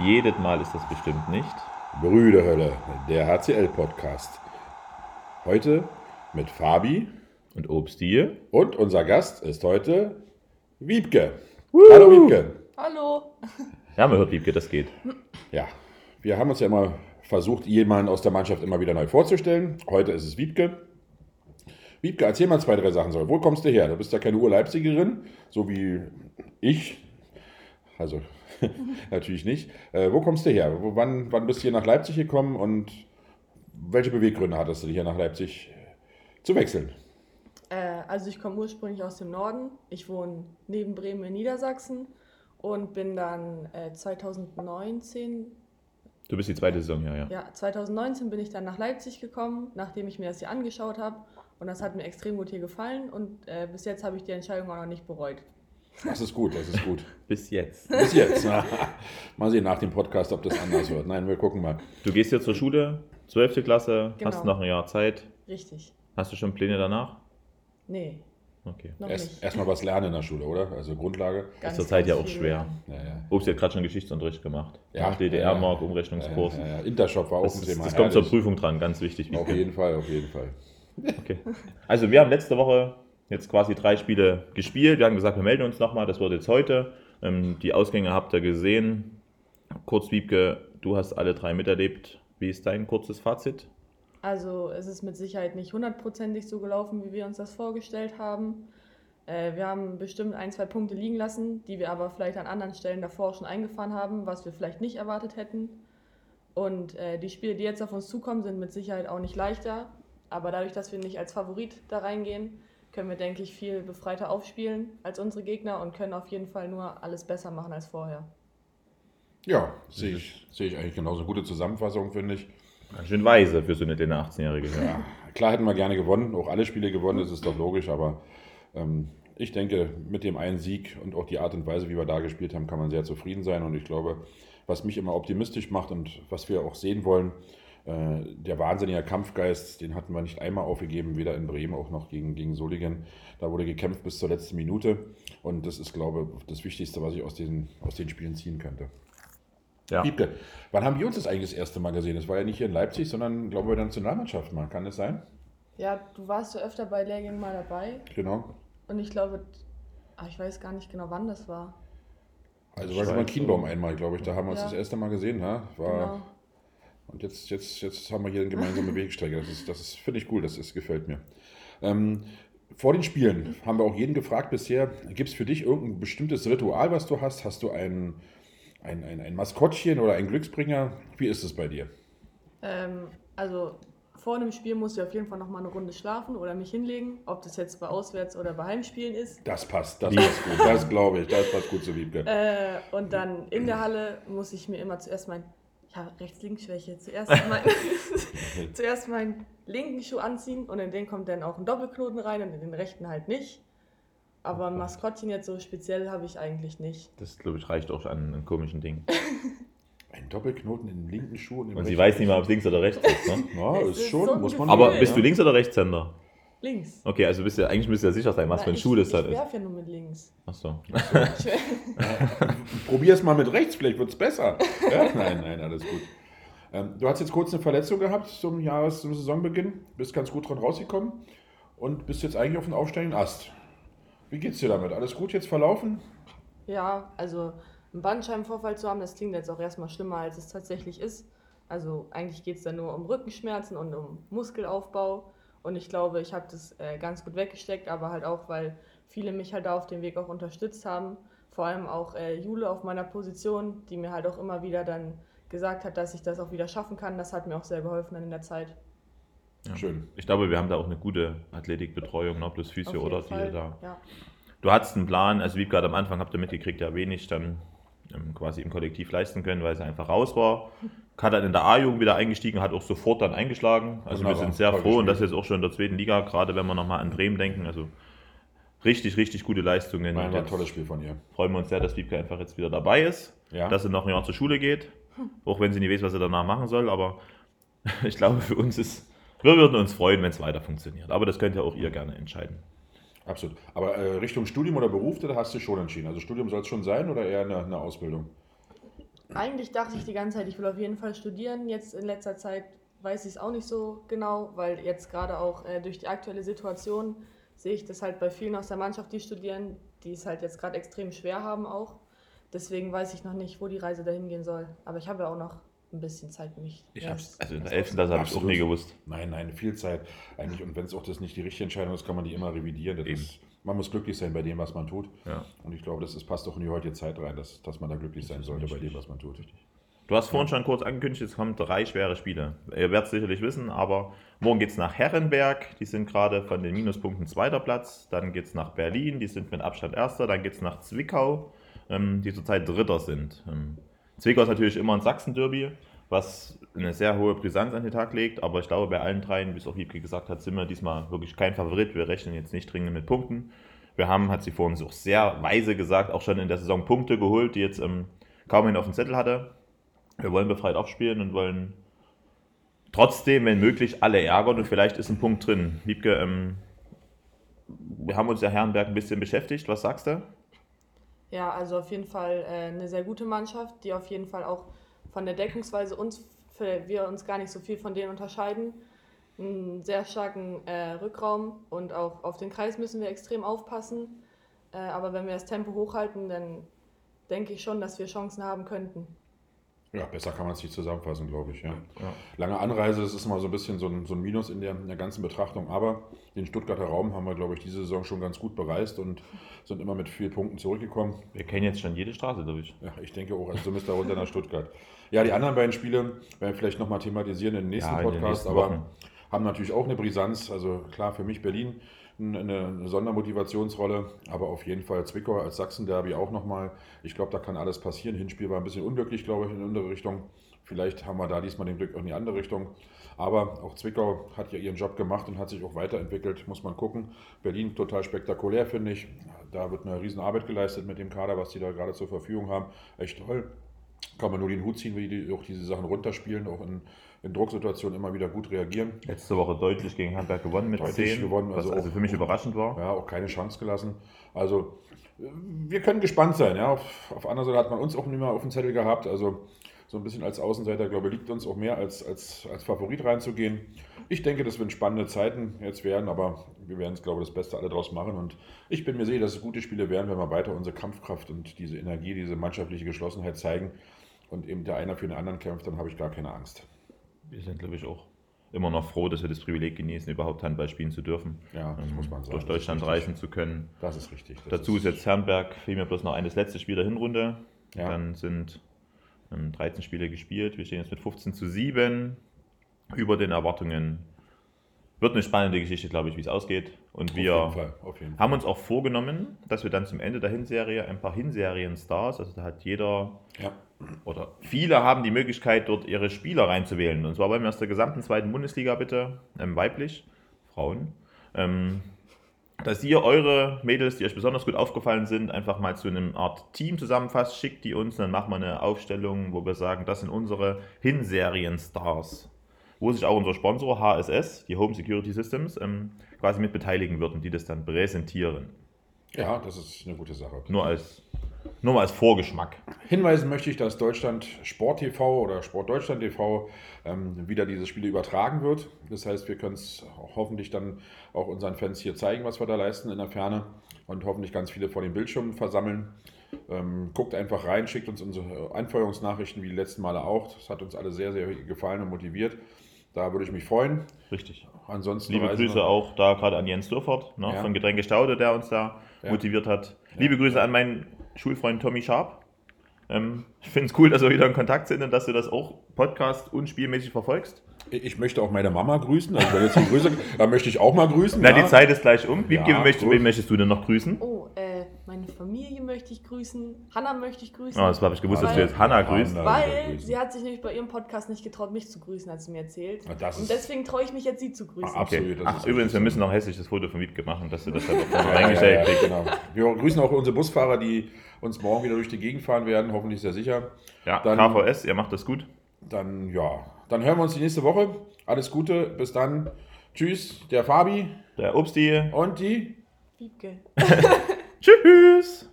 Jedes Mal ist das bestimmt nicht. Brüderhölle, der HCL-Podcast. Heute mit Fabi Und Obstie. und unser Gast ist heute Wiebke. Hallo Wiebke. Hallo. Ja, man hört Wiebke, das geht. Ja, wir haben uns ja immer versucht, jemanden aus der Mannschaft immer wieder neu vorzustellen. Heute ist es Wiebke. Wiebke, erzähl mal zwei, drei Sachen. Wo kommst du her? Du bist ja keine Ur-Leipzigerin, so wie ich. Also, natürlich nicht. Äh, wo kommst du her? Wo, wann, wann bist du hier nach Leipzig gekommen und welche Beweggründe hattest du, hier nach Leipzig zu wechseln? Äh, also ich komme ursprünglich aus dem Norden. Ich wohne neben Bremen in Niedersachsen und bin dann äh, 2019, Du bist die zweite Saison hier, ja. ja 2019 bin ich dann nach Leipzig gekommen, nachdem ich mir das hier angeschaut habe und das hat mir extrem gut hier gefallen und äh, bis jetzt habe ich die Entscheidung auch noch nicht bereut. Das ist gut, das ist gut. Bis jetzt. Bis jetzt. mal sehen nach dem Podcast, ob das anders wird. Nein, wir gucken mal. Du gehst jetzt zur Schule, 12. Klasse, Genau. hast noch ein Jahr Zeit. Richtig. Hast du schon Pläne danach? Nee, Okay. noch Erst nicht. erstmal was lernen in der Schule, oder? Also Grundlage. Ganz, zur Zeit ja auch schwer. Ja, ja. Obst hat gerade schon Geschichtsunterricht gemacht. Ja, DDR-Mark, ja, Umrechnungskurs. Ja, ja, ja. Intershop war auch Das, ein ist, Thema. das kommt zur. Prüfung dran, ganz wichtig. Auf jeden Fall, auf jeden Fall. Okay. Also wir haben letzte Woche jetzt quasi drei Spiele gespielt. Wir haben gesagt, wir melden uns nochmal. Das wird jetzt heute. Ähm, die Ausgänge habt ihr gesehen. Kurz, Wiebke, du hast alle drei miterlebt. Wie ist dein kurzes Fazit? Also es ist mit Sicherheit nicht hundertprozentig so gelaufen, wie wir uns das vorgestellt haben. Äh, wir haben bestimmt ein, zwei Punkte liegen lassen, die wir aber vielleicht an anderen Stellen davor schon eingefahren haben, was wir vielleicht nicht erwartet hätten. Und äh, die Spiele, die jetzt auf uns zukommen, sind mit Sicherheit auch nicht leichter. Aber dadurch, dass wir nicht als Favorit da reingehen, können wir, denke ich, viel befreiter aufspielen als unsere Gegner und können auf jeden Fall nur alles besser machen als vorher. Ja, sehe ich, sehe ich eigentlich genauso. Gute Zusammenfassung, finde ich. Ganz schön weise für so eine kleine 18-Jährige. Ja, klar hätten wir gerne gewonnen, auch alle Spiele gewonnen, das ist doch logisch, aber ähm, ich denke, mit dem einen Sieg und auch die Art und Weise, wie wir da gespielt haben, kann man sehr zufrieden sein. Und ich glaube, was mich immer optimistisch macht und was wir auch sehen wollen, der wahnsinnige Kampfgeist, den hatten wir nicht einmal aufgegeben, weder in Bremen auch noch gegen, gegen Solingen. Da wurde gekämpft bis zur letzten Minute. Und das ist, glaube ich, das Wichtigste, was ich aus den, aus den Spielen ziehen könnte. Ja. Wiebke, wann haben wir uns das eigentlich das erste Mal gesehen? Das war ja nicht hier in Leipzig, sondern, glaube ich, bei der Nationalmannschaft mal. Kann das sein? Ja, du warst so öfter bei Lehrgängen mal dabei Genau. und ich glaube, ah, ich weiß gar nicht genau, wann das war. Also war schon Kienbaum einmal, glaube ich. Da haben wir uns Ja. das erste Mal gesehen. Ja? War, Genau. Und jetzt, jetzt, jetzt haben wir hier eine gemeinsame Wegstrecke. Das, ist, das ist, finde ich cool, das, ist, gefällt mir. Ähm, vor den Spielen haben wir auch jeden gefragt bisher, gibt es für dich irgendein bestimmtes Ritual, was du hast? Hast du ein, ein, ein, ein Maskottchen oder einen Glücksbringer? Wie ist es bei dir? Ähm, also vor einem Spiel muss ich auf jeden Fall noch mal eine Runde schlafen oder mich hinlegen, ob das jetzt bei Auswärts- oder bei Heimspielen ist. Das passt, das passt gut. Das glaube ich, das passt gut zu Wiebke. Äh, und dann in der Halle muss ich mir immer zuerst mein, ja, Rechts-Links-Schwäche, zuerst, mein, zuerst meinen linken Schuh anziehen und in den kommt dann auch ein Doppelknoten rein und in den rechten halt nicht. Aber ein Maskottchen jetzt so speziell habe ich eigentlich nicht. Das, glaube ich, reicht auch an einem komischen Ding. Ein Doppelknoten im linken Schuh und im Und sie rechten. weiß nicht mal, ob es links oder rechts ist. Ne? Ja, ist ist schon, so muss man Aber Gefühl, bist du ja. Links- oder Rechtshänder? Links. Okay, also bist du, eigentlich müsst ihr ja sicher sein, was Na, für ein ich, Schuh das ich halt ist. werfe ja nur mit links. Achso. Probier es mal mit rechts, vielleicht wird es besser. Ja? Nein, nein, alles gut. Ähm, du hast jetzt kurz eine Verletzung gehabt zum Jahres-, zum Saisonbeginn, bist ganz gut dran rausgekommen und bist jetzt eigentlich auf dem aufsteigenden Ast. Wie geht's dir damit? Alles gut jetzt verlaufen? Ja, also einen Bandscheibenvorfall zu haben, das klingt jetzt auch erstmal schlimmer, als es tatsächlich ist. Also eigentlich geht es da nur um Rückenschmerzen und um Muskelaufbau. Und ich glaube, ich habe das äh, ganz gut weggesteckt, aber halt auch, weil viele mich halt da auf dem Weg auch unterstützt haben. Vor allem auch äh, Jule auf meiner Position, die mir halt auch immer wieder dann gesagt hat, dass ich das auch wieder schaffen kann. Das hat mir auch sehr geholfen dann in der Zeit. Ja. Schön. Ich glaube, wir haben da auch eine gute Athletikbetreuung, ne? plus Physio oder die Fall. da. Ja. Du hattest einen Plan, also wie gerade am Anfang habt ihr mitgekriegt, ja wenig dann ähm, quasi im Kollektiv leisten können, weil sie einfach raus war. Hat dann in der A-Jugend wieder eingestiegen, hat auch sofort dann eingeschlagen. Also wir Wunderbar, sind sehr toll froh und das gespielt. jetzt auch schon in der zweiten Liga, gerade wenn wir nochmal an Bremen denken. Also richtig, richtig gute Leistungen. Und ein tolles Spiel von ihr. freuen wir uns sehr, dass Wiebke einfach jetzt wieder dabei ist, Ja. dass sie noch ein Jahr zur Schule geht, auch wenn sie nicht weiß, was sie danach machen soll, aber ich glaube für uns ist, wir würden uns freuen, wenn es weiter funktioniert. Aber das könnt ihr auch ihr gerne entscheiden. Absolut. Aber äh, Richtung Studium oder Beruf, da hast du schon entschieden. Also Studium soll es schon sein oder eher eine, eine Ausbildung? Eigentlich dachte ich die ganze Zeit, ich will auf jeden Fall studieren. Jetzt in letzter Zeit weiß ich es auch nicht so genau, weil jetzt gerade auch äh, durch die aktuelle Situation sehe ich das halt bei vielen aus der Mannschaft, die studieren, die es halt jetzt gerade extrem schwer haben auch. Deswegen weiß ich noch nicht, wo die Reise dahin gehen soll. Aber ich habe ja auch noch ein bisschen Zeit, mich. Ich hab's- Also in der das 11. Klasse habe ich auch Absolut. nie gewusst. Nein, nein, viel Zeit eigentlich. Und wenn es auch das nicht die richtige Entscheidung ist, kann man die immer revidieren. Ist, man muss glücklich sein bei dem, was man tut. Ja. Und ich glaube, das ist, passt auch in die heutige Zeit rein, dass, dass man da glücklich sein sollte bei dem, was man tut. Du hast vorhin schon kurz angekündigt, es kommen drei schwere Spiele. Ihr werdet es sicherlich wissen, aber morgen geht es nach Herrenberg, die sind gerade von den Minuspunkten zweiter Platz. Dann geht es nach Berlin, die sind mit Abstand erster. Dann geht es nach Zwickau, ähm, die zurzeit dritter sind. Ähm, Zwickau ist natürlich immer ein Sachsen-Derby, was eine sehr hohe Brisanz an den Tag legt. Aber ich glaube, bei allen dreien, wie es auch Liebke gesagt hat, sind wir diesmal wirklich kein Favorit. Wir rechnen jetzt nicht dringend mit Punkten. Wir haben, hat sie vorhin so sehr weise gesagt, auch schon in der Saison Punkte geholt, die jetzt ähm, kaum einen auf dem Zettel hatte. Wir wollen befreit aufspielen und wollen trotzdem, wenn möglich, alle ärgern und vielleicht ist ein Punkt drin. Liebke, ähm, wir haben uns ja Herrenberg ein bisschen beschäftigt. Was sagst du? Ja, also auf jeden Fall äh, eine sehr gute Mannschaft, die auf jeden Fall auch von der Deckungsweise uns, für, wir uns gar nicht so viel von denen unterscheiden. Einen sehr starken äh, Rückraum und auch auf den Kreis müssen wir extrem aufpassen. Äh, aber wenn wir das Tempo hochhalten, dann denke ich schon, dass wir Chancen haben könnten. Ja, besser kann man es nicht zusammenfassen, glaube ich. Ja. Ja. Lange Anreise, das ist immer so ein bisschen so ein, so ein Minus in der, in der ganzen Betrachtung. Aber den Stuttgarter Raum haben wir, glaube ich, diese Saison schon ganz gut bereist und sind immer mit vielen Punkten zurückgekommen. Wir kennen jetzt schon jede Straße durch. Ja, ich denke auch, also zumindest darunter nach Stuttgart. Ja, die anderen beiden Spiele werden wir vielleicht nochmal thematisieren in den nächsten Ja, Podcast, nächsten aber haben natürlich auch eine Brisanz. Also klar, für mich Berlin eine, Sondermotivationsrolle, aber auf jeden Fall Zwickau als Sachsen-Derby auch nochmal. Ich glaube, da kann alles passieren. Hinspiel war ein bisschen unglücklich, glaube ich, in andere Richtung. Vielleicht haben wir da diesmal den Glück in die andere Richtung. Aber auch Zwickau hat ja ihren Job gemacht und hat sich auch weiterentwickelt, muss man gucken. Berlin total spektakulär, finde ich. Da wird eine Riesenarbeit geleistet mit dem Kader, was die da gerade zur Verfügung haben. Echt toll. Kann man nur den Hut ziehen, wie die auch diese Sachen runterspielen, auch in, in Drucksituationen immer wieder gut reagieren. Letzte Woche deutlich gegen Herrenberg gewonnen mit Deutlich 10, gewonnen, was also also auch- für mich überraschend war. Ja, auch keine Chance gelassen. Also wir können gespannt sein. Ja. Auf, auf anderer Seite hat man uns auch nicht mehr auf dem Zettel gehabt. Also so ein bisschen als Außenseiter, glaube ich, liegt uns auch mehr als, als, als Favorit reinzugehen. Ich denke, das werden spannende Zeiten jetzt werden, aber wir werden es, glaube ich, das Beste alle draus machen. Und ich bin mir sicher, dass es gute Spiele werden, wenn wir weiter unsere Kampfkraft und diese Energie, diese mannschaftliche Geschlossenheit zeigen und eben der einer für den anderen kämpft, dann habe ich gar keine Angst. Wir sind, glaube ich, auch immer noch froh, dass wir das Privileg genießen, überhaupt Handball spielen zu dürfen. Ja, das Ähm, muss man sagen. Durch Deutschland reisen zu können. Das ist richtig. Das Dazu ist jetzt Herrenberg, fehlt mir bloß noch eines letzte Spiel der Hinrunde. Ja. Dann sind 13 Spiele gespielt. Wir stehen jetzt mit 15 zu 7 über den Erwartungen. Wird eine spannende Geschichte, glaube ich, wie es ausgeht. Und wir Fall. haben uns auch vorgenommen, dass wir dann zum Ende der Hinserie ein paar Hinserien-Stars, also da hat jeder Ja. oder viele haben die Möglichkeit, dort ihre Spieler reinzuwählen. Und zwar wollen wir aus der gesamten zweiten Bundesliga bitte, ähm, weiblich, Frauen, ähm, dass ihr eure Mädels, die euch besonders gut aufgefallen sind, einfach mal zu einem Art Team zusammenfasst, schickt die uns, dann machen wir eine Aufstellung, wo wir sagen, das sind unsere Hinserien-Stars. Wo sich auch unser Sponsor HSS, die Home Security Systems, ähm, quasi mit beteiligen wird und die das dann präsentieren. ja, das ist eine gute Sache. Nur als, nur mal als Vorgeschmack. Hinweisen möchte ich, dass Deutschland Sport TV oder Sport Deutschland TV ähm, wieder diese Spiele übertragen wird. Das heißt, wir können es hoffentlich dann auch unseren Fans hier zeigen, was wir da leisten in der Ferne und hoffentlich ganz viele vor den Bildschirmen versammeln. Ähm, guckt einfach rein, schickt uns unsere Anfeuerungsnachrichten wie die letzten Male auch. Das hat uns alle sehr, sehr gefallen und motiviert. Da würde ich mich freuen. Richtig. Ansonsten Liebe Grüße wir- auch da gerade an Jens Dürfert ne, Ja. von Getränke Staude, der uns da Ja. motiviert hat. Liebe Grüße an meinen Schulfreund Tommy Sharp. Ähm, ich finde es cool, dass wir wieder in Kontakt sind und dass du das auch Podcast- und spielmäßig verfolgst. Ich möchte auch meine Mama grüßen. Also wenn jetzt die Grüße, da möchte ich auch mal grüßen. Na, ja. die Zeit ist gleich um. Wiebke, Ja, möchtest, wen möchtest du denn noch grüßen? Oh, äh, meine Familie möchte ich grüßen. Hanna möchte ich grüßen. Oh, das habe ich gewusst, dass du Weil- jetzt Hanna grüßt. Weil sie hat sich nämlich bei ihrem Podcast nicht getraut, mich zu grüßen, hat sie mir erzählt. Das Und deswegen traue ich mich jetzt, sie zu grüßen. Ah, absolut. Okay. das Ach, ist übrigens, wir müssen noch ein hässliches Foto von Wiebke machen, dass du das halt auch Ja, ja, reingestellt ja, kriegst. genau. Wir grüßen auch unsere Busfahrer, die uns morgen wieder durch die Gegend fahren werden, hoffentlich sehr sicher. Ja, Dann- KVS, ihr macht das gut. Dann, ja, dann hören wir uns die nächste Woche. Alles Gute, bis dann. Tschüss, der Fabi Der Obsti. und die. Wiebke. Tschüss.